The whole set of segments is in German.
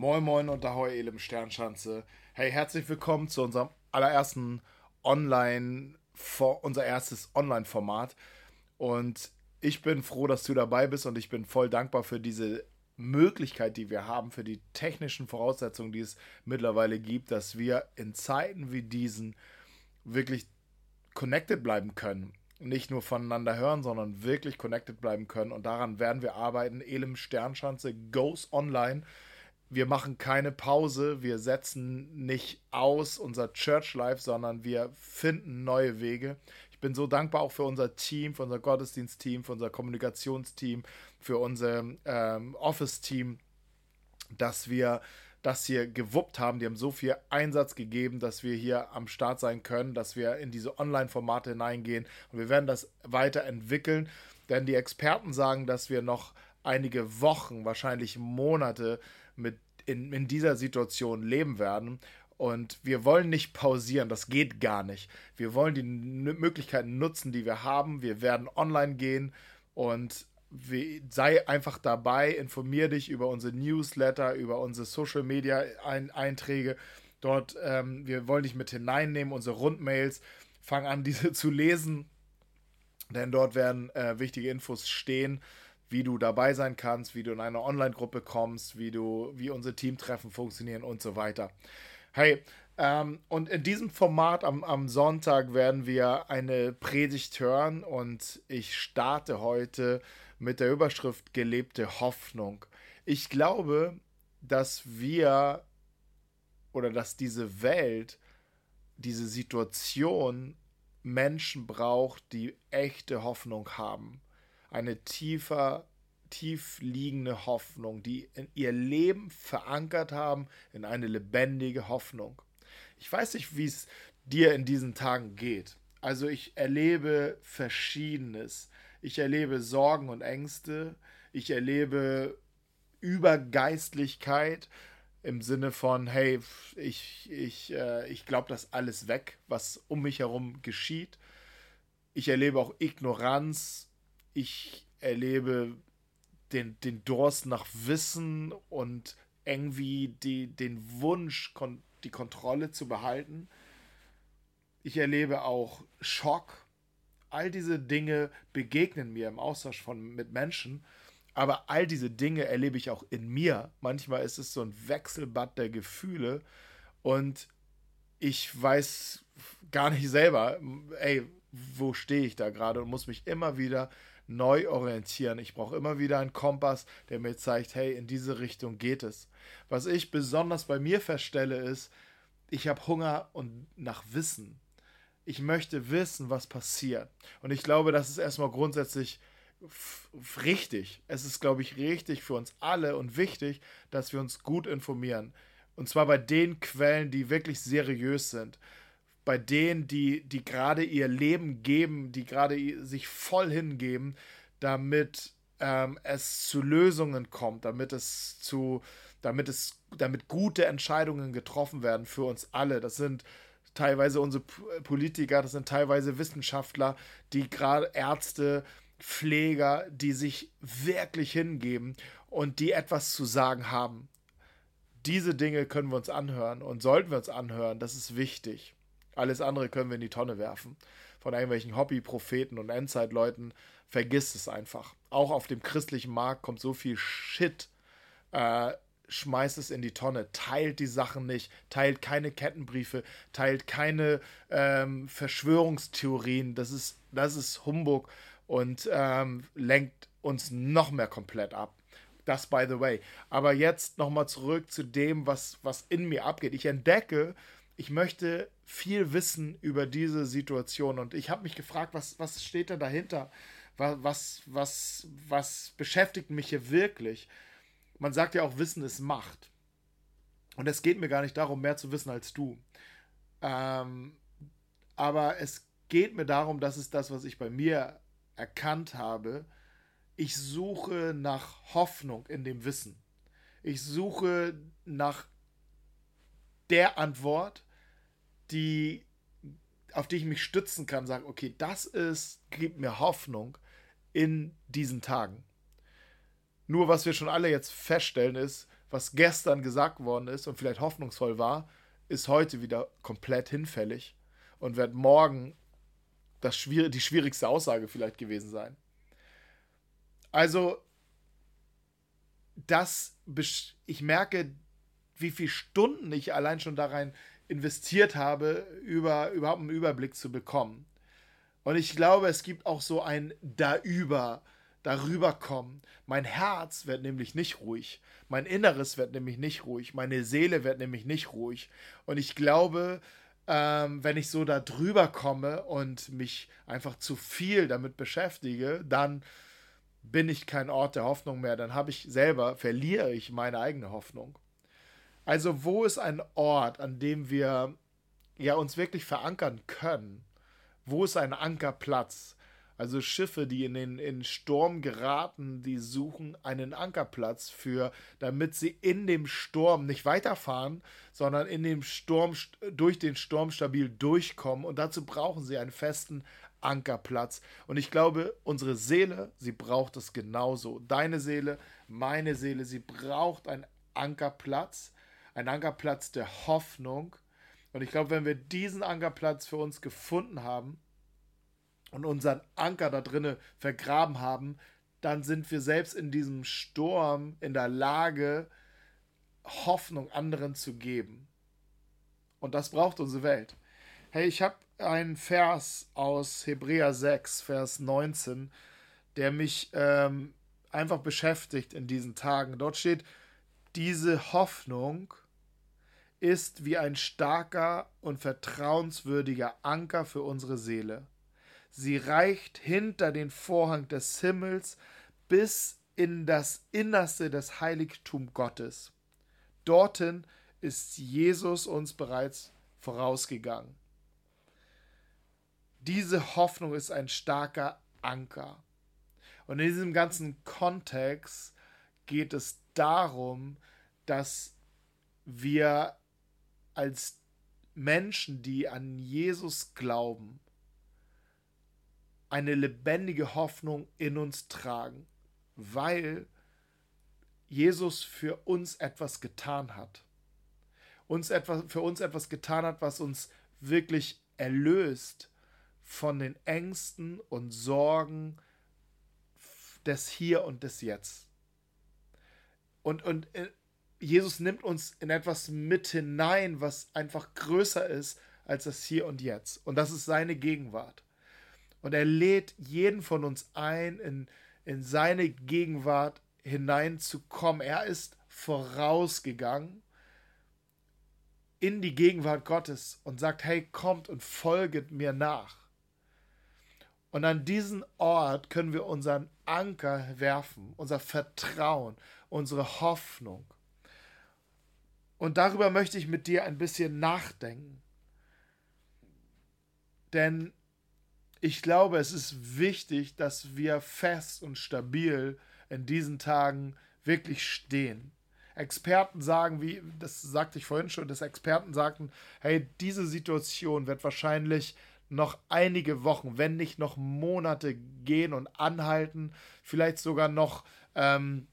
Moin Moin und Ahoi Elim Sternschanze. Hey, herzlich willkommen zu unserem allerersten Online, unser erstes Online-Format. Und ich bin froh, dass du dabei bist und ich bin voll dankbar für diese Möglichkeit, die wir haben, für die technischen Voraussetzungen, die es mittlerweile gibt, dass wir in Zeiten wie diesen wirklich connected bleiben können. Nicht nur voneinander hören, sondern wirklich connected bleiben können. Und daran werden wir arbeiten. Elim Sternschanze goes online. Wir machen keine Pause, wir setzen nicht aus unser Church Life, sondern wir finden neue Wege. Ich bin so dankbar auch für unser Team, für unser Gottesdienstteam, für unser Kommunikationsteam, für unser ähm, Office-Team, dass wir das hier gewuppt haben. Die haben so viel Einsatz gegeben, dass wir hier am Start sein können, dass wir in diese Online-Formate hineingehen. Und wir werden das weiterentwickeln, denn die Experten sagen, dass wir noch einige Wochen, wahrscheinlich Monate mit in, in dieser Situation leben werden. Und wir wollen nicht pausieren, das geht gar nicht. Wir wollen die Möglichkeiten nutzen, die wir haben. Wir werden online gehen und sei einfach dabei, informier dich über unsere Newsletter, über unsere Social Media Einträge. Dort, ähm, wir wollen dich mit hineinnehmen, unsere Rundmails. Fang an, diese zu lesen, denn dort werden äh, wichtige Infos stehen, wie du dabei sein kannst, wie du in eine Online-Gruppe kommst, wie du, wie unsere Teamtreffen funktionieren und so weiter. Hey, ähm, und in diesem Format am, am Sonntag werden wir eine Predigt hören und ich starte heute mit der Überschrift gelebte Hoffnung. Ich glaube, dass wir oder dass diese Welt, diese Situation Menschen braucht, die echte Hoffnung haben. Eine tiefer, tief liegende Hoffnung, die in ihr Leben verankert haben in eine lebendige Hoffnung. Ich weiß nicht, wie es dir in diesen Tagen geht. Also ich erlebe Verschiedenes. Ich erlebe Sorgen und Ängste. Ich erlebe Übergeistlichkeit im Sinne von, hey, ich, ich, äh, ich glaube das alles weg, was um mich herum geschieht. Ich erlebe auch Ignoranz. Ich erlebe den, den Durst nach Wissen und irgendwie die, den Wunsch, kon die Kontrolle zu behalten. Ich erlebe auch Schock all diese Dinge begegnen mir im Austausch von, mit Menschen, aber all diese Dinge erlebe ich auch in mir. Manchmal ist es so ein Wechselbad der Gefühle und ich weiß gar nicht selber, ey, wo stehe ich da gerade und muss mich immer wieder neu orientieren. Ich brauche immer wieder einen Kompass, der mir zeigt, hey, in diese Richtung geht es. Was ich besonders bei mir feststelle, ist, ich habe Hunger und nach Wissen ich möchte wissen, was passiert. Und ich glaube, das ist erstmal grundsätzlich richtig. Es ist, glaube ich, richtig für uns alle und wichtig, dass wir uns gut informieren. Und zwar bei den Quellen, die wirklich seriös sind. Bei denen, die, die gerade ihr Leben geben, die gerade sich voll hingeben, damit ähm, es zu Lösungen kommt, damit es zu, damit es, damit gute Entscheidungen getroffen werden für uns alle. Das sind teilweise unsere Politiker, das sind teilweise Wissenschaftler, die gerade Ärzte, Pfleger, die sich wirklich hingeben und die etwas zu sagen haben. Diese Dinge können wir uns anhören und sollten wir uns anhören, das ist wichtig. Alles andere können wir in die Tonne werfen. Von irgendwelchen Hobbypropheten und Endzeitleuten, vergiss es einfach. Auch auf dem christlichen Markt kommt so viel Shit äh, schmeißt es in die Tonne, teilt die Sachen nicht, teilt keine Kettenbriefe, teilt keine ähm, Verschwörungstheorien. Das ist, das ist Humbug und ähm, lenkt uns noch mehr komplett ab. Das by the way. Aber jetzt nochmal zurück zu dem, was, was in mir abgeht. Ich entdecke, ich möchte viel wissen über diese Situation und ich habe mich gefragt, was, was steht da dahinter? Was, was, was, was beschäftigt mich hier wirklich? man sagt ja auch, Wissen ist Macht. Und es geht mir gar nicht darum, mehr zu wissen als du. Ähm, aber es geht mir darum, das ist das, was ich bei mir erkannt habe. Ich suche nach Hoffnung in dem Wissen. Ich suche nach der Antwort, die, auf die ich mich stützen kann, sagen, okay, das ist, gibt mir Hoffnung in diesen Tagen. Nur was wir schon alle jetzt feststellen ist, was gestern gesagt worden ist und vielleicht hoffnungsvoll war, ist heute wieder komplett hinfällig und wird morgen das schwierig, die schwierigste Aussage vielleicht gewesen sein. Also, das, ich merke, wie viele Stunden ich allein schon da rein investiert habe, über, überhaupt einen Überblick zu bekommen. Und ich glaube, es gibt auch so ein Da-Über, darüber kommen. Mein Herz wird nämlich nicht ruhig. Mein Inneres wird nämlich nicht ruhig. Meine Seele wird nämlich nicht ruhig. Und ich glaube, ähm, wenn ich so da drüber komme und mich einfach zu viel damit beschäftige, dann bin ich kein Ort der Hoffnung mehr. Dann habe ich selber, verliere ich meine eigene Hoffnung. Also wo ist ein Ort, an dem wir ja uns wirklich verankern können? Wo ist ein Ankerplatz? Also Schiffe, die in den in Sturm geraten, die suchen einen Ankerplatz für, damit sie in dem Sturm nicht weiterfahren, sondern in dem Sturm durch den Sturm stabil durchkommen. Und dazu brauchen sie einen festen Ankerplatz. Und ich glaube, unsere Seele, sie braucht es genauso. Deine Seele, meine Seele, sie braucht einen Ankerplatz, einen Ankerplatz der Hoffnung. Und ich glaube, wenn wir diesen Ankerplatz für uns gefunden haben, und unseren Anker da drinnen vergraben haben, dann sind wir selbst in diesem Sturm in der Lage, Hoffnung anderen zu geben. Und das braucht unsere Welt. Hey, ich habe einen Vers aus Hebräer 6, Vers 19, der mich ähm, einfach beschäftigt in diesen Tagen. Dort steht, diese Hoffnung ist wie ein starker und vertrauenswürdiger Anker für unsere Seele. Sie reicht hinter den Vorhang des Himmels bis in das Innerste des Heiligtum Gottes. Dorthin ist Jesus uns bereits vorausgegangen. Diese Hoffnung ist ein starker Anker. Und in diesem ganzen Kontext geht es darum, dass wir als Menschen, die an Jesus glauben, eine lebendige Hoffnung in uns tragen, weil Jesus für uns etwas getan hat. Uns etwas, für uns etwas getan hat, was uns wirklich erlöst von den Ängsten und Sorgen des Hier und des Jetzt. Und, und äh, Jesus nimmt uns in etwas mit hinein, was einfach größer ist als das Hier und Jetzt. Und das ist seine Gegenwart. Und er lädt jeden von uns ein, in, in seine Gegenwart hineinzukommen. Er ist vorausgegangen in die Gegenwart Gottes und sagt, hey, kommt und folget mir nach. Und an diesen Ort können wir unseren Anker werfen, unser Vertrauen, unsere Hoffnung. Und darüber möchte ich mit dir ein bisschen nachdenken. Denn ich glaube, es ist wichtig, dass wir fest und stabil in diesen Tagen wirklich stehen. Experten sagen, wie, das sagte ich vorhin schon, dass Experten sagten, hey, diese Situation wird wahrscheinlich noch einige Wochen, wenn nicht noch Monate gehen und anhalten, vielleicht sogar noch, ähm,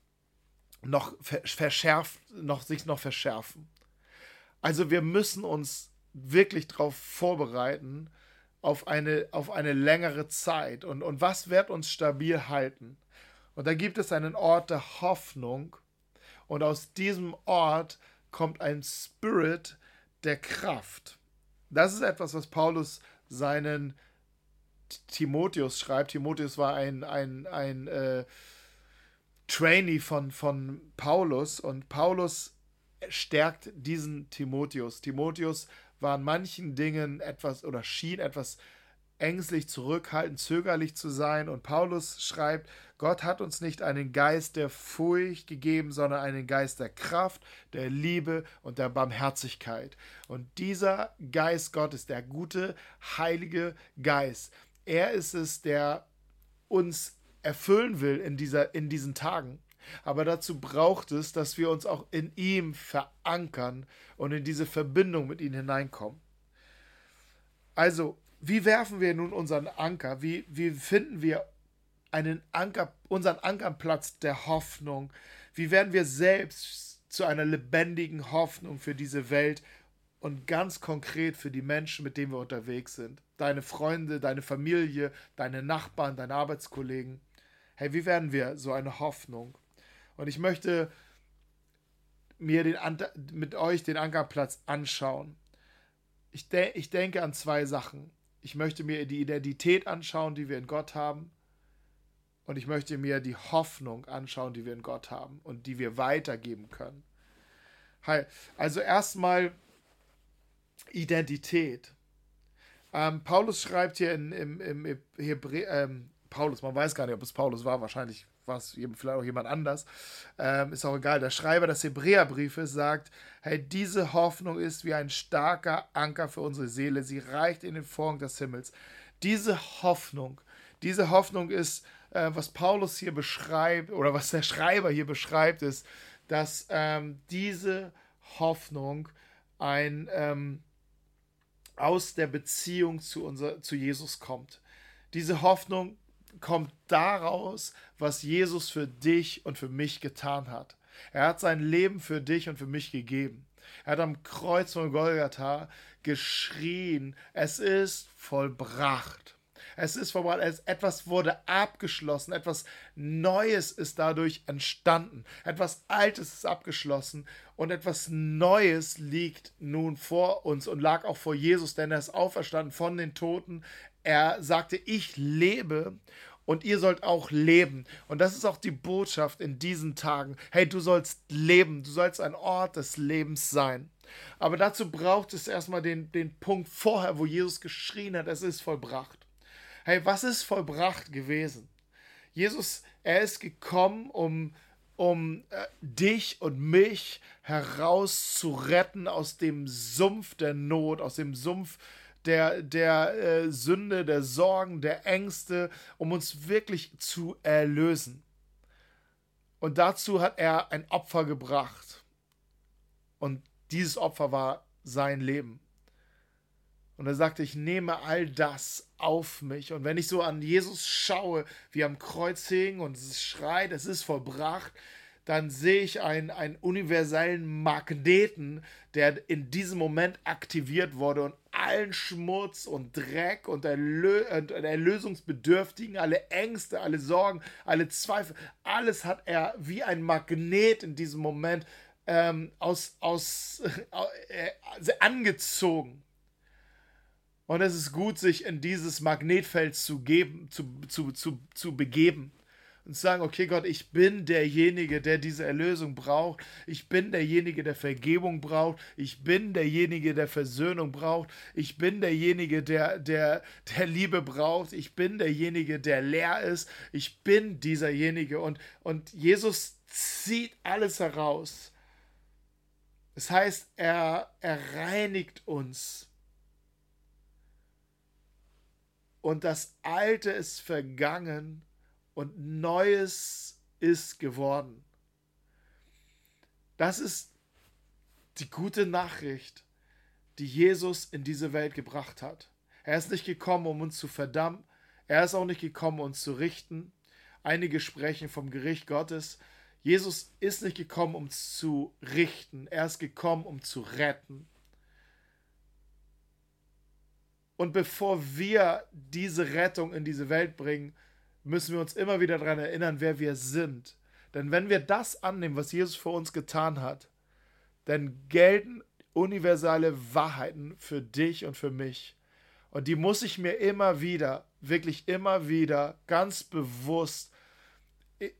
noch verschärft, noch sich noch verschärfen. Also wir müssen uns wirklich darauf vorbereiten, auf eine, auf eine längere Zeit. Und, und was wird uns stabil halten? Und da gibt es einen Ort der Hoffnung. Und aus diesem Ort kommt ein Spirit der Kraft. Das ist etwas, was Paulus seinen Timotheus schreibt. Timotheus war ein, ein, ein äh, Trainee von, von Paulus und Paulus stärkt diesen Timotheus. Timotheus war in manchen Dingen etwas oder schien etwas ängstlich, zurückhaltend, zögerlich zu sein. Und Paulus schreibt, Gott hat uns nicht einen Geist der Furcht gegeben, sondern einen Geist der Kraft, der Liebe und der Barmherzigkeit. Und dieser Geist Gottes, der gute, heilige Geist, er ist es, der uns erfüllen will in, dieser, in diesen Tagen. Aber dazu braucht es, dass wir uns auch in ihm verankern und in diese Verbindung mit ihm hineinkommen. Also, wie werfen wir nun unseren Anker? Wie, wie finden wir einen Anker, unseren Ankerplatz der Hoffnung? Wie werden wir selbst zu einer lebendigen Hoffnung für diese Welt und ganz konkret für die Menschen, mit denen wir unterwegs sind. Deine Freunde, deine Familie, deine Nachbarn, deine Arbeitskollegen. Hey, wie werden wir so eine Hoffnung? Und ich möchte mir den, mit euch den Ankerplatz anschauen. Ich, de ich denke an zwei Sachen. Ich möchte mir die Identität anschauen, die wir in Gott haben. Und ich möchte mir die Hoffnung anschauen, die wir in Gott haben und die wir weitergeben können. Also erstmal Identität. Ähm, Paulus schreibt hier in, im, im Hebräer, ähm, Paulus, man weiß gar nicht, ob es Paulus war, wahrscheinlich war es vielleicht auch jemand anders, ähm, ist auch egal. Der Schreiber des Hebräerbriefes sagt, hey, diese Hoffnung ist wie ein starker Anker für unsere Seele, sie reicht in den Vorhang des Himmels. Diese Hoffnung, diese Hoffnung ist, äh, was Paulus hier beschreibt, oder was der Schreiber hier beschreibt, ist, dass ähm, diese Hoffnung ein ähm, aus der Beziehung zu, unser, zu Jesus kommt. Diese Hoffnung kommt daraus, was Jesus für dich und für mich getan hat. Er hat sein Leben für dich und für mich gegeben. Er hat am Kreuz von Golgatha geschrien, es ist vollbracht. Es ist vorbei, etwas wurde abgeschlossen, etwas Neues ist dadurch entstanden, etwas Altes ist abgeschlossen und etwas Neues liegt nun vor uns und lag auch vor Jesus, denn er ist auferstanden von den Toten. Er sagte, ich lebe und ihr sollt auch leben. Und das ist auch die Botschaft in diesen Tagen. Hey, du sollst leben, du sollst ein Ort des Lebens sein. Aber dazu braucht es erstmal den, den Punkt vorher, wo Jesus geschrien hat, es ist vollbracht. Hey, was ist vollbracht gewesen? Jesus, er ist gekommen, um, um äh, dich und mich herauszuretten aus dem Sumpf der Not, aus dem Sumpf der, der äh, Sünde, der Sorgen, der Ängste, um uns wirklich zu erlösen. Und dazu hat er ein Opfer gebracht. Und dieses Opfer war sein Leben. Und er sagte, ich nehme all das auf mich. Und wenn ich so an Jesus schaue, wie am Kreuz hing und es schreit, es ist vollbracht, dann sehe ich einen, einen universellen Magneten, der in diesem Moment aktiviert wurde und allen Schmutz und Dreck und, Erlö und Erlösungsbedürftigen, alle Ängste, alle Sorgen, alle Zweifel, alles hat er wie ein Magnet in diesem Moment ähm, aus, aus, äh, angezogen. Und es ist gut, sich in dieses Magnetfeld zu, geben, zu, zu, zu, zu begeben und zu sagen, okay Gott, ich bin derjenige, der diese Erlösung braucht. Ich bin derjenige, der Vergebung braucht. Ich bin derjenige, der Versöhnung braucht. Ich bin derjenige, der, der, der Liebe braucht. Ich bin derjenige, der leer ist. Ich bin dieserjenige. Und, und Jesus zieht alles heraus. Das heißt, er, er reinigt uns und das Alte ist vergangen und Neues ist geworden. Das ist die gute Nachricht, die Jesus in diese Welt gebracht hat. Er ist nicht gekommen, um uns zu verdammen. Er ist auch nicht gekommen, uns zu richten. Einige sprechen vom Gericht Gottes. Jesus ist nicht gekommen, um zu richten. Er ist gekommen, um zu retten. Und bevor wir diese Rettung in diese Welt bringen, müssen wir uns immer wieder daran erinnern, wer wir sind. Denn wenn wir das annehmen, was Jesus für uns getan hat, dann gelten universale Wahrheiten für dich und für mich. Und die muss ich mir immer wieder, wirklich immer wieder ganz bewusst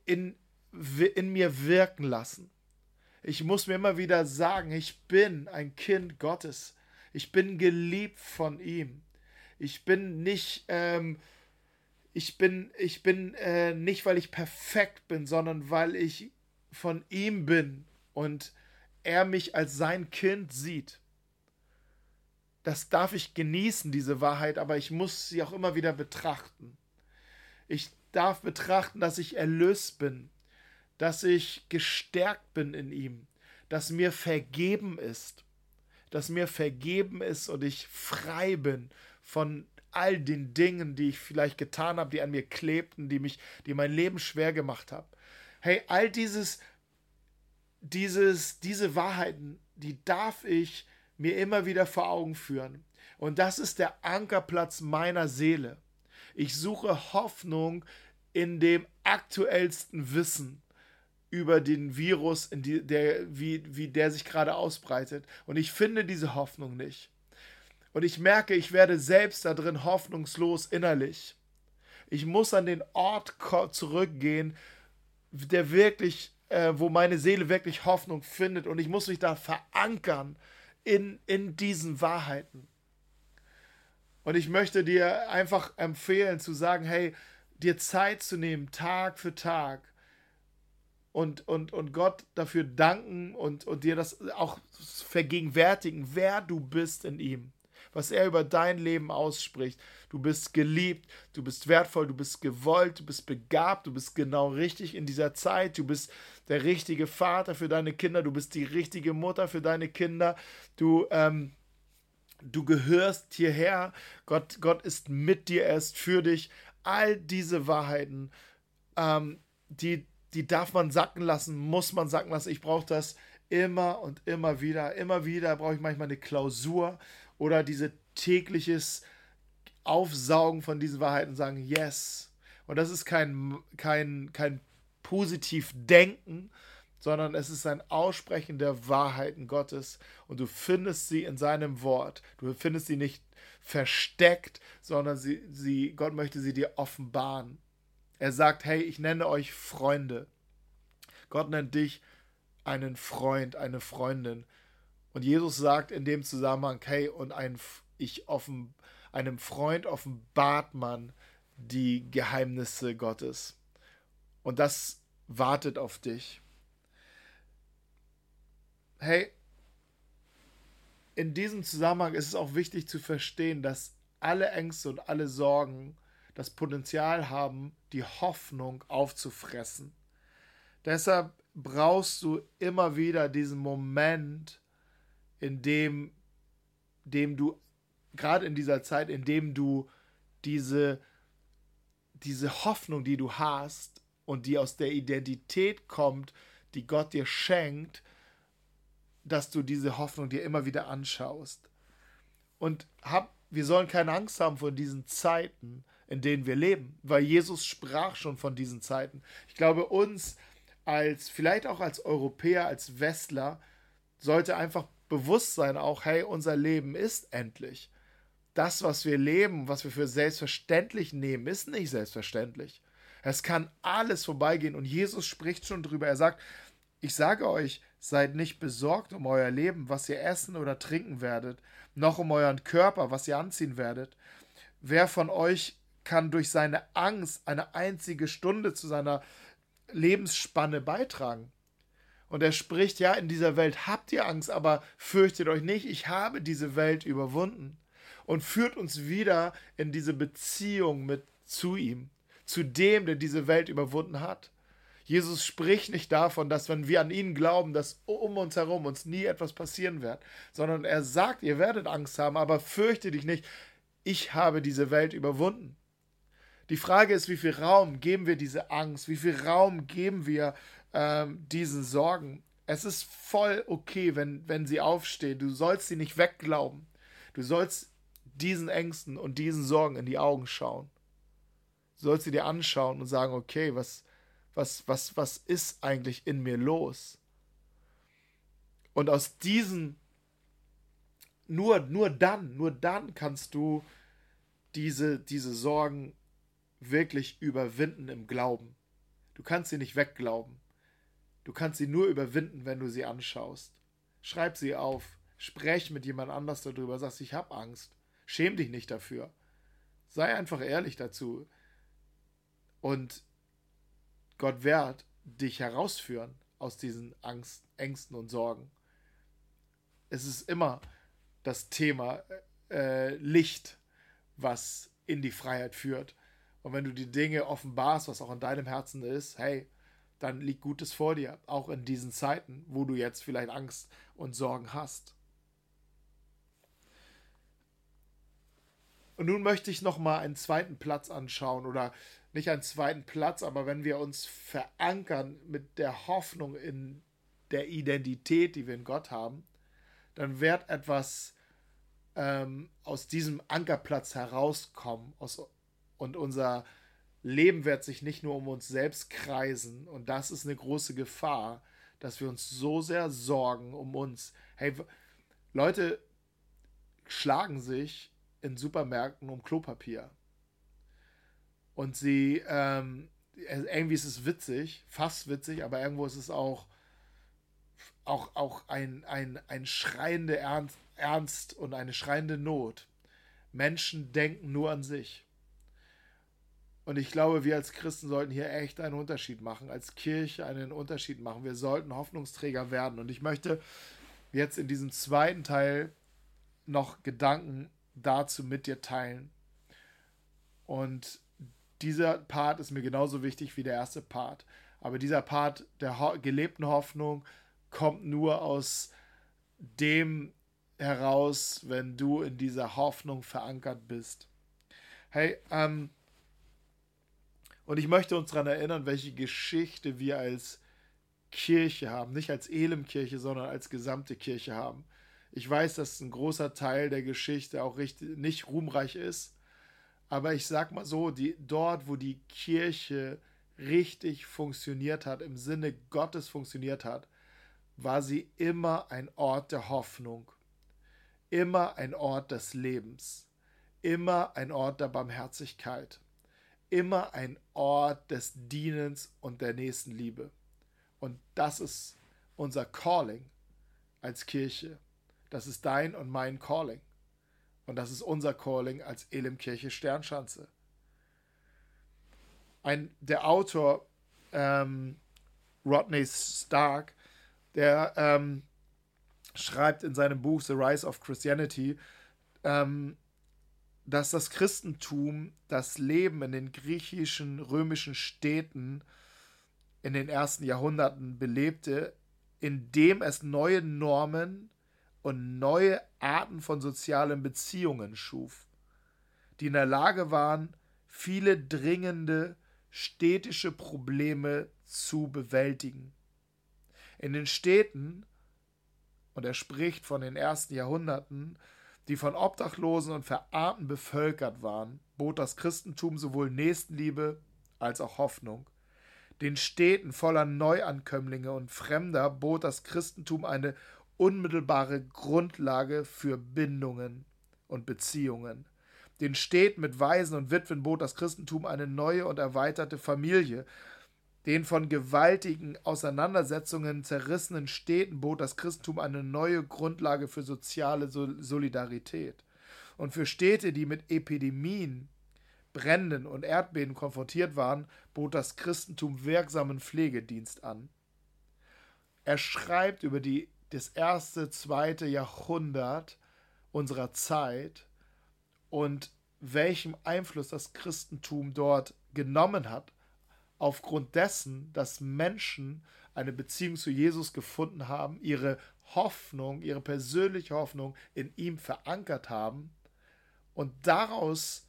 in, in mir wirken lassen. Ich muss mir immer wieder sagen, ich bin ein Kind Gottes. Ich bin geliebt von ihm. Ich bin nicht, ähm, ich bin, ich bin äh, nicht, weil ich perfekt bin, sondern weil ich von ihm bin und er mich als sein Kind sieht. Das darf ich genießen, diese Wahrheit, aber ich muss sie auch immer wieder betrachten. Ich darf betrachten, dass ich erlöst bin, dass ich gestärkt bin in ihm, dass mir vergeben ist, dass mir vergeben ist und ich frei bin von all den Dingen, die ich vielleicht getan habe, die an mir klebten, die mich, die mein Leben schwer gemacht haben. Hey, all dieses dieses, diese Wahrheiten, die darf ich mir immer wieder vor Augen führen. Und das ist der Ankerplatz meiner Seele. Ich suche Hoffnung in dem aktuellsten Wissen über den Virus, die, der, wie, wie der sich gerade ausbreitet. Und ich finde diese Hoffnung nicht. Und ich merke, ich werde selbst da drin hoffnungslos innerlich. Ich muss an den Ort zurückgehen, der wirklich, äh, wo meine Seele wirklich Hoffnung findet. Und ich muss mich da verankern in, in diesen Wahrheiten. Und ich möchte dir einfach empfehlen zu sagen, hey, dir Zeit zu nehmen, Tag für Tag, und, und, und Gott dafür danken und, und dir das auch vergegenwärtigen, wer du bist in ihm, was er über dein Leben ausspricht. Du bist geliebt, du bist wertvoll, du bist gewollt, du bist begabt, du bist genau richtig in dieser Zeit, du bist der richtige Vater für deine Kinder, du bist die richtige Mutter für deine Kinder, du, ähm, du gehörst hierher, Gott, Gott ist mit dir, er ist für dich. All diese Wahrheiten, ähm, die, die darf man sacken lassen, muss man sacken lassen. Ich brauche das immer und immer wieder. Immer wieder brauche ich manchmal eine Klausur oder diese tägliches Aufsaugen von diesen Wahrheiten sagen, yes. Und das ist kein, kein, kein positiv Denken, sondern es ist ein Aussprechen der Wahrheiten Gottes und du findest sie in seinem Wort. Du findest sie nicht versteckt, sondern sie, sie, Gott möchte sie dir offenbaren. Er sagt, hey, ich nenne euch Freunde. Gott nennt dich einen Freund, eine Freundin. Und Jesus sagt in dem Zusammenhang, hey, und ein, ich offen, einem Freund offenbart man die Geheimnisse Gottes. Und das wartet auf dich. Hey, in diesem Zusammenhang ist es auch wichtig zu verstehen, dass alle Ängste und alle Sorgen das Potenzial haben, die Hoffnung aufzufressen. Deshalb brauchst du immer wieder diesen Moment, in dem, dem du, gerade in dieser Zeit, in dem du diese, diese Hoffnung, die du hast und die aus der Identität kommt, die Gott dir schenkt, dass du diese Hoffnung dir immer wieder anschaust. Und hab, wir sollen keine Angst haben vor diesen Zeiten, in denen wir leben, weil Jesus sprach schon von diesen Zeiten. Ich glaube, uns als, vielleicht auch als Europäer, als Westler, sollte einfach bewusst sein, auch, hey, unser Leben ist endlich. Das, was wir leben, was wir für selbstverständlich nehmen, ist nicht selbstverständlich. Es kann alles vorbeigehen und Jesus spricht schon drüber. Er sagt, ich sage euch, seid nicht besorgt um euer Leben, was ihr essen oder trinken werdet, noch um euren Körper, was ihr anziehen werdet. Wer von euch kann durch seine Angst eine einzige Stunde zu seiner Lebensspanne beitragen? Und er spricht, ja, in dieser Welt habt ihr Angst, aber fürchtet euch nicht, ich habe diese Welt überwunden. Und führt uns wieder in diese Beziehung mit zu ihm, zu dem, der diese Welt überwunden hat. Jesus spricht nicht davon, dass wenn wir an ihn glauben, dass um uns herum uns nie etwas passieren wird, sondern er sagt, ihr werdet Angst haben, aber fürchte dich nicht, ich habe diese Welt überwunden. Die Frage ist, wie viel Raum geben wir diese Angst, wie viel Raum geben wir ähm, diesen Sorgen. Es ist voll okay, wenn, wenn sie aufstehen. Du sollst sie nicht wegglauben. Du sollst diesen Ängsten und diesen Sorgen in die Augen schauen. Du sollst sie dir anschauen und sagen, okay, was, was, was, was ist eigentlich in mir los? Und aus diesen, nur, nur dann, nur dann kannst du diese, diese Sorgen wirklich überwinden im Glauben. Du kannst sie nicht wegglauben. Du kannst sie nur überwinden, wenn du sie anschaust. Schreib sie auf. Sprech mit jemand anders darüber. Sagst, ich habe Angst. Schäm dich nicht dafür. Sei einfach ehrlich dazu. Und Gott wird dich herausführen aus diesen Angst, Ängsten und Sorgen. Es ist immer das Thema äh, Licht, was in die Freiheit führt. Und wenn du die Dinge offenbarst, was auch in deinem Herzen ist, hey, dann liegt Gutes vor dir, auch in diesen Zeiten, wo du jetzt vielleicht Angst und Sorgen hast. Und nun möchte ich noch mal einen zweiten Platz anschauen oder nicht einen zweiten Platz, aber wenn wir uns verankern mit der Hoffnung in der Identität, die wir in Gott haben, dann wird etwas ähm, aus diesem Ankerplatz herauskommen aus, und unser Leben wird sich nicht nur um uns selbst kreisen und das ist eine große Gefahr, dass wir uns so sehr sorgen um uns. Hey, Leute schlagen sich in Supermärkten um Klopapier. Und sie, ähm, irgendwie ist es witzig, fast witzig, aber irgendwo ist es auch, auch, auch ein, ein, ein schreiende Ernst, Ernst und eine schreiende Not. Menschen denken nur an sich. Und ich glaube, wir als Christen sollten hier echt einen Unterschied machen, als Kirche einen Unterschied machen. Wir sollten Hoffnungsträger werden. Und ich möchte jetzt in diesem zweiten Teil noch Gedanken dazu mit dir teilen. Und dieser Part ist mir genauso wichtig wie der erste Part. Aber dieser Part der ho gelebten Hoffnung kommt nur aus dem heraus, wenn du in dieser Hoffnung verankert bist. Hey, ähm, und ich möchte uns daran erinnern, welche Geschichte wir als Kirche haben. Nicht als Elim-Kirche, sondern als gesamte Kirche haben. Ich weiß, dass ein großer Teil der Geschichte auch richtig, nicht ruhmreich ist. Aber ich sag mal so, die, dort, wo die Kirche richtig funktioniert hat, im Sinne Gottes funktioniert hat, war sie immer ein Ort der Hoffnung, immer ein Ort des Lebens, immer ein Ort der Barmherzigkeit, immer ein Ort des Dienens und der Nächstenliebe. Und das ist unser Calling als Kirche. Das ist dein und mein Calling. Und das ist unser Calling als Elimkirche Sternschanze. Ein, der Autor ähm, Rodney Stark, der ähm, schreibt in seinem Buch The Rise of Christianity, ähm, dass das Christentum das Leben in den griechischen, römischen Städten in den ersten Jahrhunderten belebte, indem es neue Normen und neue Arten von sozialen Beziehungen schuf, die in der Lage waren, viele dringende städtische Probleme zu bewältigen. In den Städten, und er spricht von den ersten Jahrhunderten, die von Obdachlosen und Verarmten bevölkert waren, bot das Christentum sowohl Nächstenliebe als auch Hoffnung. Den Städten voller Neuankömmlinge und Fremder bot das Christentum eine unmittelbare Grundlage für Bindungen und Beziehungen. Den Städten mit Waisen und Witwen bot das Christentum eine neue und erweiterte Familie. Den von gewaltigen Auseinandersetzungen zerrissenen Städten bot das Christentum eine neue Grundlage für soziale Solidarität. Und für Städte, die mit Epidemien, Bränden und Erdbeben konfrontiert waren, bot das Christentum wirksamen Pflegedienst an. Er schreibt über die das erste, zweite Jahrhundert unserer Zeit und welchem Einfluss das Christentum dort genommen hat, aufgrund dessen, dass Menschen eine Beziehung zu Jesus gefunden haben, ihre Hoffnung, ihre persönliche Hoffnung in ihm verankert haben und daraus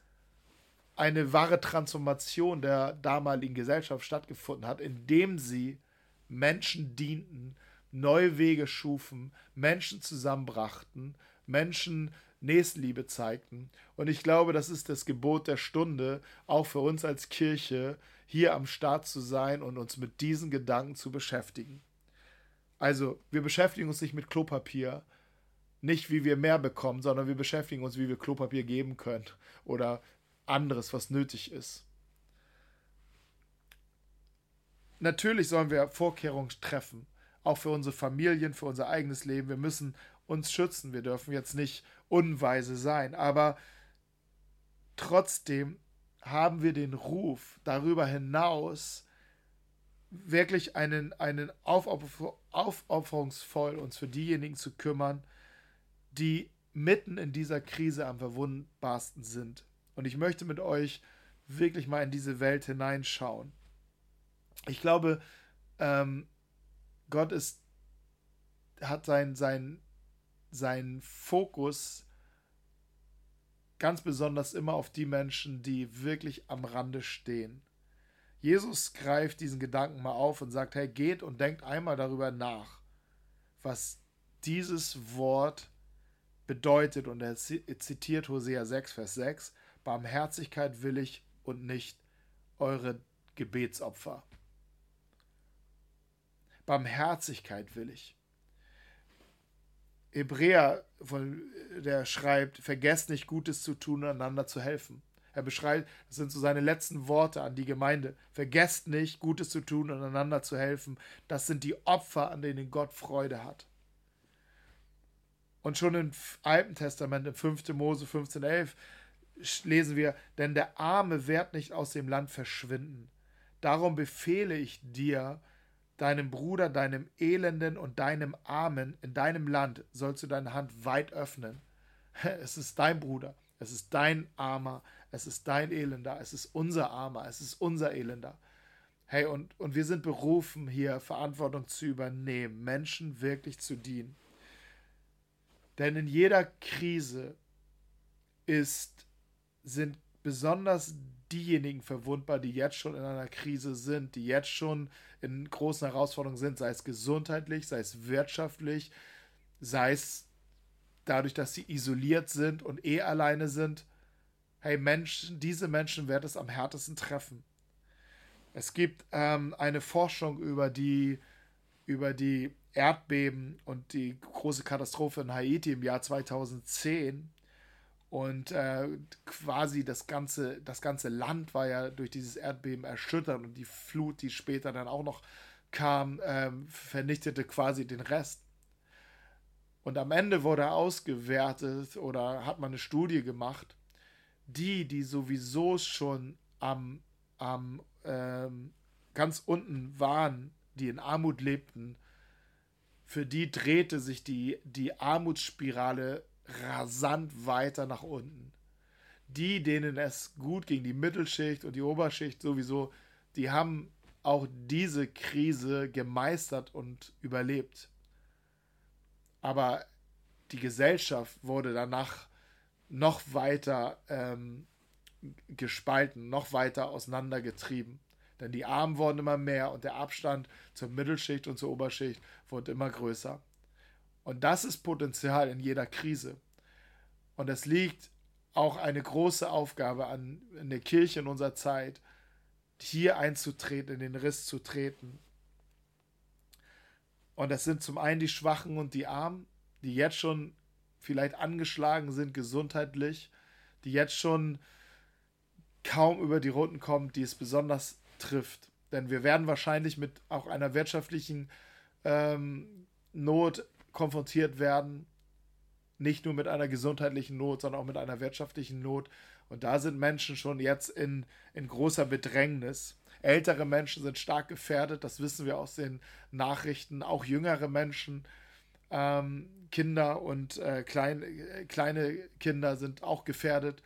eine wahre Transformation der damaligen Gesellschaft stattgefunden hat, indem sie Menschen dienten, neue Wege schufen, Menschen zusammenbrachten, Menschen Nächstenliebe zeigten. Und ich glaube, das ist das Gebot der Stunde, auch für uns als Kirche, hier am Start zu sein und uns mit diesen Gedanken zu beschäftigen. Also, wir beschäftigen uns nicht mit Klopapier, nicht wie wir mehr bekommen, sondern wir beschäftigen uns, wie wir Klopapier geben können oder anderes, was nötig ist. Natürlich sollen wir Vorkehrungen treffen auch für unsere Familien, für unser eigenes Leben. Wir müssen uns schützen. Wir dürfen jetzt nicht unweise sein. Aber trotzdem haben wir den Ruf, darüber hinaus wirklich einen, einen Aufopfer, aufopferungsvoll uns für diejenigen zu kümmern, die mitten in dieser Krise am verwundbarsten sind. Und ich möchte mit euch wirklich mal in diese Welt hineinschauen. Ich glaube, ähm, Gott ist, hat sein, sein, sein Fokus ganz besonders immer auf die Menschen, die wirklich am Rande stehen. Jesus greift diesen Gedanken mal auf und sagt, hey, geht und denkt einmal darüber nach. was dieses Wort bedeutet. Und er zitiert Hosea 6, Vers 6. Barmherzigkeit will ich und nicht eure Gebetsopfer. Barmherzigkeit will ich. Hebräer, von, der schreibt, vergesst nicht Gutes zu tun, einander zu helfen. Er beschreibt, das sind so seine letzten Worte an die Gemeinde. Vergesst nicht, Gutes zu tun und einander zu helfen. Das sind die Opfer, an denen Gott Freude hat. Und schon im Alten Testament, im 5. Mose 15,11, lesen wir: Denn der Arme wird nicht aus dem Land verschwinden. Darum befehle ich dir, deinem Bruder, deinem Elenden und deinem Armen in deinem Land sollst du deine Hand weit öffnen. Es ist dein Bruder, es ist dein Armer, es ist dein Elender, es ist unser Armer, es ist unser Elender. Hey, und, und wir sind berufen, hier Verantwortung zu übernehmen, Menschen wirklich zu dienen. Denn in jeder Krise ist, sind besonders diejenigen verwundbar, die jetzt schon in einer Krise sind, die jetzt schon in großen Herausforderungen sind, sei es gesundheitlich, sei es wirtschaftlich, sei es dadurch, dass sie isoliert sind und eh alleine sind. Hey Menschen, diese Menschen wird es am härtesten treffen. Es gibt ähm, eine Forschung über die, über die Erdbeben und die große Katastrophe in Haiti im Jahr 2010 und äh, quasi das ganze, das ganze Land war ja durch dieses Erdbeben erschüttert und die Flut, die später dann auch noch kam, äh, vernichtete quasi den Rest. Und am Ende wurde ausgewertet oder hat man eine Studie gemacht, die, die sowieso schon am, am ähm, ganz unten waren, die in Armut lebten, für die drehte sich die, die Armutsspirale rasant weiter nach unten. Die, denen es gut ging, die Mittelschicht und die Oberschicht sowieso, die haben auch diese Krise gemeistert und überlebt. Aber die Gesellschaft wurde danach noch weiter ähm, gespalten, noch weiter auseinandergetrieben. Denn die Armen wurden immer mehr und der Abstand zur Mittelschicht und zur Oberschicht wurde immer größer. Und das ist Potenzial in jeder Krise. Und es liegt auch eine große Aufgabe an in der Kirche in unserer Zeit, hier einzutreten, in den Riss zu treten. Und das sind zum einen die Schwachen und die Armen, die jetzt schon vielleicht angeschlagen sind gesundheitlich, die jetzt schon kaum über die Runden kommen, die es besonders trifft. Denn wir werden wahrscheinlich mit auch einer wirtschaftlichen ähm, Not konfrontiert werden. Nicht nur mit einer gesundheitlichen Not, sondern auch mit einer wirtschaftlichen Not. Und da sind Menschen schon jetzt in, in großer Bedrängnis. Ältere Menschen sind stark gefährdet, das wissen wir aus den Nachrichten. Auch jüngere Menschen, ähm, Kinder und äh, klein, äh, kleine Kinder sind auch gefährdet.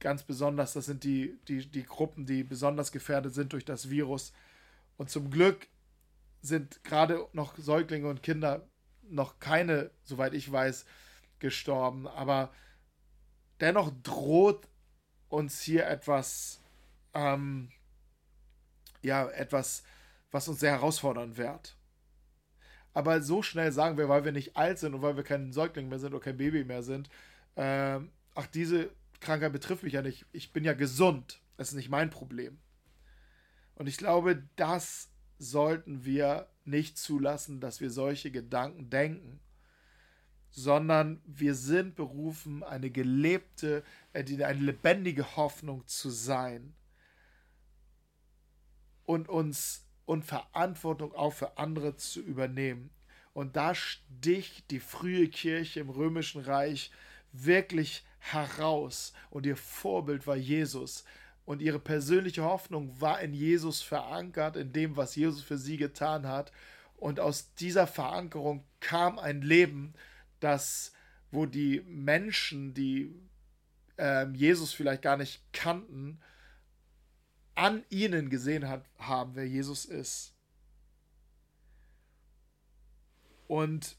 Ganz besonders, das sind die, die, die Gruppen, die besonders gefährdet sind durch das Virus. Und zum Glück sind gerade noch Säuglinge und Kinder noch keine, soweit ich weiß, gestorben. Aber dennoch droht uns hier etwas, ähm, ja, etwas, was uns sehr herausfordern wird. Aber so schnell sagen wir, weil wir nicht alt sind und weil wir kein Säugling mehr sind oder kein Baby mehr sind, äh, ach, diese Krankheit betrifft mich ja nicht. Ich bin ja gesund. Das ist nicht mein Problem. Und ich glaube, das sollten wir nicht zulassen, dass wir solche Gedanken denken, sondern wir sind berufen, eine gelebte, äh, eine lebendige Hoffnung zu sein und uns und Verantwortung auch für andere zu übernehmen. Und da sticht die frühe Kirche im römischen Reich wirklich heraus und ihr Vorbild war Jesus, und ihre persönliche Hoffnung war in Jesus verankert, in dem, was Jesus für sie getan hat. Und aus dieser Verankerung kam ein Leben, das, wo die Menschen, die äh, Jesus vielleicht gar nicht kannten, an ihnen gesehen hat, haben, wer Jesus ist. Und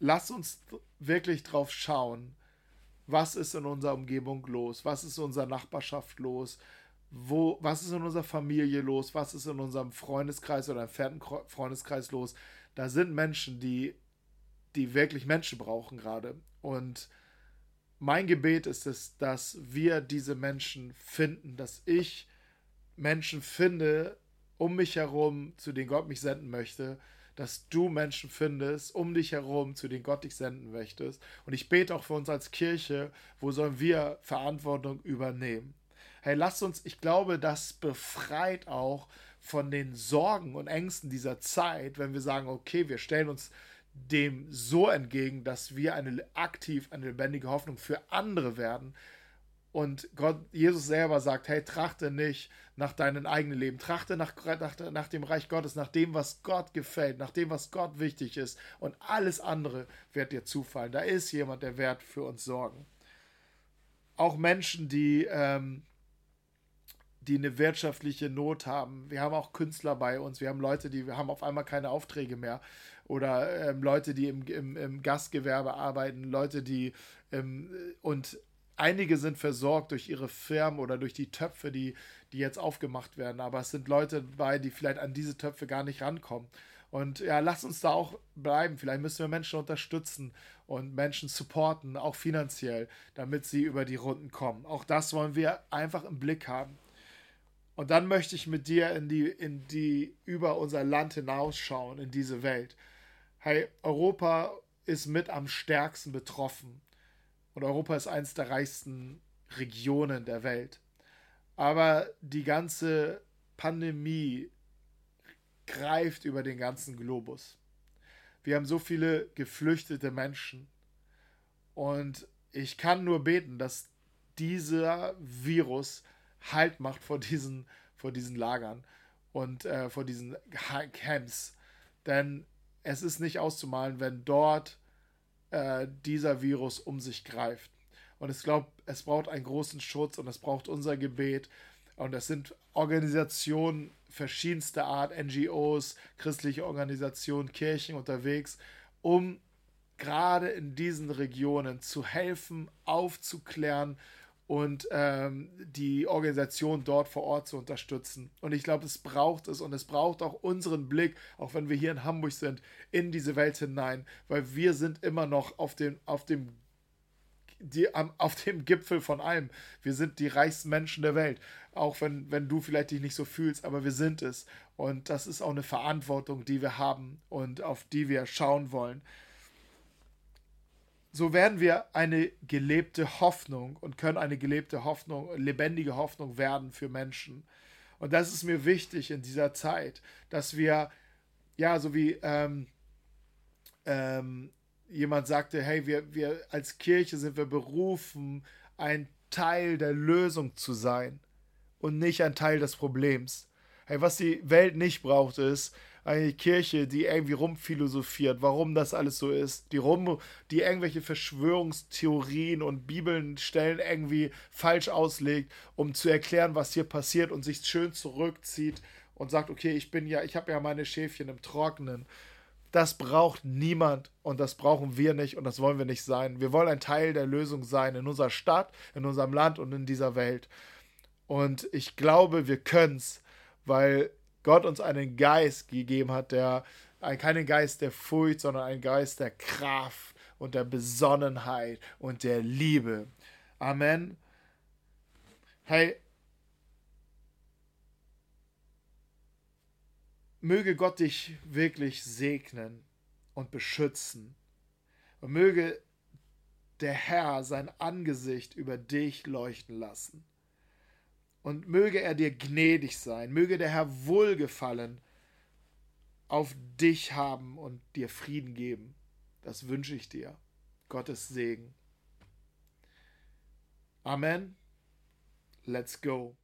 lass uns wirklich drauf schauen, was ist in unserer Umgebung los, was ist in unserer Nachbarschaft los, wo, was ist in unserer Familie los, was ist in unserem Freundeskreis oder entfernten Freundeskreis los. da sind Menschen, die, die wirklich Menschen brauchen gerade. Und mein Gebet ist es, dass wir diese Menschen finden, dass ich Menschen finde um mich herum, zu denen Gott mich senden möchte, dass du Menschen findest um dich herum, zu denen Gott dich senden möchtest. Und ich bete auch für uns als Kirche, wo sollen wir Verantwortung übernehmen? Hey, lasst uns, ich glaube, das befreit auch von den Sorgen und Ängsten dieser Zeit, wenn wir sagen, okay, wir stellen uns dem so entgegen, dass wir eine aktiv eine lebendige Hoffnung für andere werden. Und Gott, Jesus selber sagt, hey, trachte nicht nach deinem eigenen Leben, trachte nach, nach, nach dem Reich Gottes, nach dem, was Gott gefällt, nach dem, was Gott wichtig ist. Und alles andere wird dir zufallen. Da ist jemand, der wird für uns sorgen. Auch Menschen, die ähm, die eine wirtschaftliche Not haben. Wir haben auch Künstler bei uns. Wir haben Leute, die haben auf einmal keine Aufträge mehr. Oder ähm, Leute, die im, im, im, Gastgewerbe arbeiten. Leute, die ähm, und einige sind versorgt durch ihre Firmen oder durch die Töpfe, die, die jetzt aufgemacht werden. Aber es sind Leute dabei, die vielleicht an diese Töpfe gar nicht rankommen. Und ja, lasst uns da auch bleiben. Vielleicht müssen wir Menschen unterstützen und Menschen supporten, auch finanziell, damit sie über die Runden kommen. Auch das wollen wir einfach im Blick haben. Und dann möchte ich mit dir in die, in die, über unser Land hinausschauen, in diese Welt. Hey, Europa ist mit am stärksten betroffen. Und Europa ist eines der reichsten Regionen der Welt. Aber die ganze Pandemie greift über den ganzen Globus. Wir haben so viele geflüchtete Menschen. Und ich kann nur beten, dass dieser Virus Halt macht vor diesen, vor diesen Lagern und äh, vor diesen Camps. Denn es ist nicht auszumalen, wenn dort äh, dieser Virus um sich greift. Und ich glaube, es braucht einen großen Schutz und es braucht unser Gebet. Und es sind Organisationen verschiedenster Art, NGOs, christliche Organisationen, Kirchen unterwegs, um gerade in diesen Regionen zu helfen, aufzuklären, und ähm, die Organisation dort vor Ort zu unterstützen. Und ich glaube, es braucht es und es braucht auch unseren Blick, auch wenn wir hier in Hamburg sind, in diese Welt hinein, weil wir sind immer noch auf dem, auf dem die, auf dem Gipfel von allem. Wir sind die reichsten Menschen der Welt. Auch wenn, wenn du vielleicht dich nicht so fühlst, aber wir sind es. Und das ist auch eine Verantwortung, die wir haben und auf die wir schauen wollen so werden wir eine gelebte Hoffnung und können eine gelebte Hoffnung, lebendige Hoffnung werden für Menschen. Und das ist mir wichtig in dieser Zeit, dass wir, ja, so wie ähm, ähm, jemand sagte, hey, wir, wir als Kirche sind wir berufen, ein Teil der Lösung zu sein und nicht ein Teil des Problems. Hey, was die Welt nicht braucht, ist, eine Kirche, die irgendwie rumphilosophiert, warum das alles so ist, die rum, die irgendwelche Verschwörungstheorien und Bibelstellen irgendwie falsch auslegt, um zu erklären, was hier passiert und sich schön zurückzieht und sagt, okay, ich bin ja, ich habe ja meine Schäfchen im Trocknen. Das braucht niemand und das brauchen wir nicht und das wollen wir nicht sein. Wir wollen ein Teil der Lösung sein in unserer Stadt, in unserem Land und in dieser Welt. Und ich glaube, wir können es, weil Gott uns einen Geist gegeben hat, der keinen Geist der Furcht, sondern einen Geist der Kraft und der Besonnenheit und der Liebe. Amen. Hey, möge Gott dich wirklich segnen und beschützen. Und möge der Herr sein Angesicht über dich leuchten lassen und möge er dir gnädig sein, möge der Herr Wohlgefallen auf dich haben und dir Frieden geben. Das wünsche ich dir. Gottes Segen. Amen. Let's go.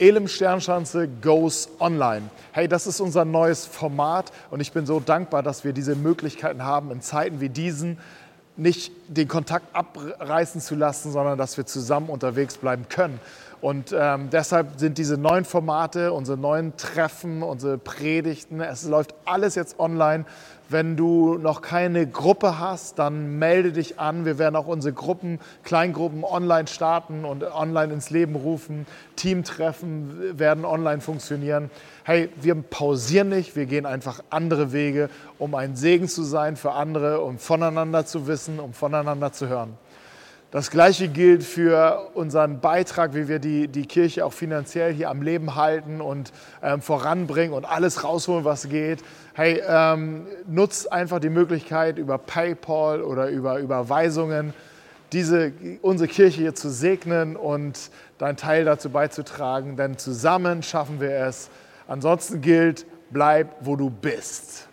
Elim Sternschanze goes online. Hey, das ist unser neues Format und ich bin so dankbar, dass wir diese Möglichkeiten haben in Zeiten wie diesen nicht den Kontakt abreißen zu lassen, sondern dass wir zusammen unterwegs bleiben können. Und ähm, deshalb sind diese neuen Formate, unsere neuen Treffen, unsere Predigten, es läuft alles jetzt online. Wenn du noch keine Gruppe hast, dann melde dich an. Wir werden auch unsere Gruppen, Kleingruppen online starten und online ins Leben rufen. Teamtreffen werden online funktionieren. Hey, wir pausieren nicht, wir gehen einfach andere Wege, um ein Segen zu sein für andere, um voneinander zu wissen, um voneinander zu hören. Das Gleiche gilt für unseren Beitrag, wie wir die, die Kirche auch finanziell hier am Leben halten und ähm, voranbringen und alles rausholen, was geht. Hey, ähm, nutzt einfach die Möglichkeit über PayPal oder über Überweisungen diese, unsere Kirche hier zu segnen und deinen Teil dazu beizutragen, denn zusammen schaffen wir es. Ansonsten gilt, bleib, wo du bist.